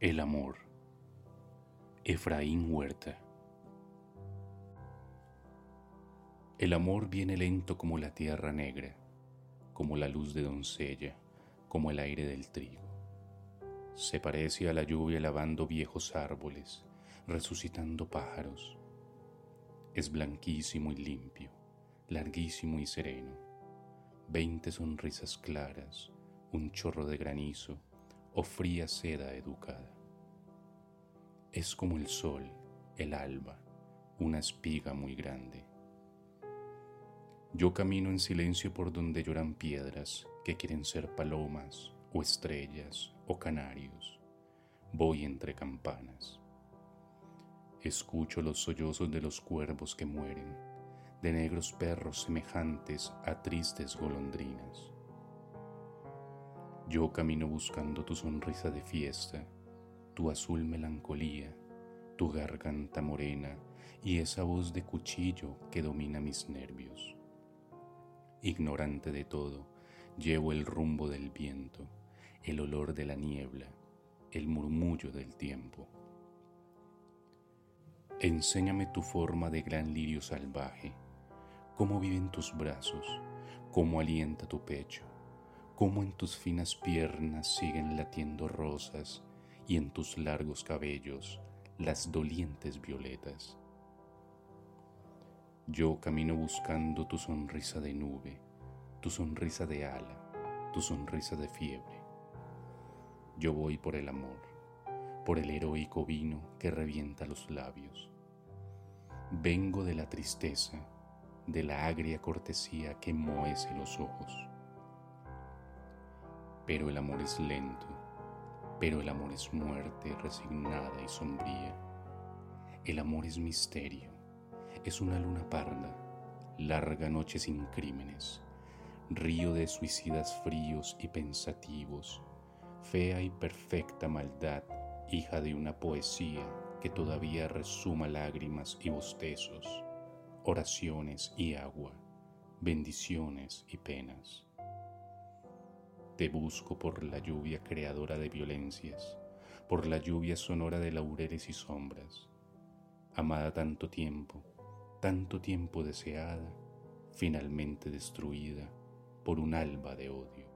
El amor. Efraín Huerta. El amor viene lento como la tierra negra, como la luz de doncella, como el aire del trigo. Se parece a la lluvia lavando viejos árboles, resucitando pájaros. Es blanquísimo y limpio, larguísimo y sereno. Veinte sonrisas claras, un chorro de granizo, o fría seda educada. Es como el sol, el alba, una espiga muy grande. Yo camino en silencio por donde lloran piedras que quieren ser palomas o estrellas o canarios. Voy entre campanas. Escucho los sollozos de los cuervos que mueren, de negros perros semejantes a tristes golondrinas. Yo camino buscando tu sonrisa de fiesta, tu azul melancolía, tu garganta morena y esa voz de cuchillo que domina mis nervios. Ignorante de todo, llevo el rumbo del viento, el olor de la niebla, el murmullo del tiempo. Enséñame tu forma de gran lirio salvaje, cómo viven tus brazos, cómo alienta tu pecho cómo en tus finas piernas siguen latiendo rosas y en tus largos cabellos las dolientes violetas. Yo camino buscando tu sonrisa de nube, tu sonrisa de ala, tu sonrisa de fiebre. Yo voy por el amor, por el heroico vino que revienta los labios. Vengo de la tristeza, de la agria cortesía que moece los ojos pero el amor es lento, pero el amor es muerte resignada y sombría. El amor es misterio, es una luna parda, larga noche sin crímenes, río de suicidas fríos y pensativos, fea y perfecta maldad, hija de una poesía que todavía resuma lágrimas y bostezos, oraciones y agua, bendiciones y penas. Te busco por la lluvia creadora de violencias, por la lluvia sonora de laureles y sombras. Amada tanto tiempo, tanto tiempo deseada, finalmente destruida por un alba de odio.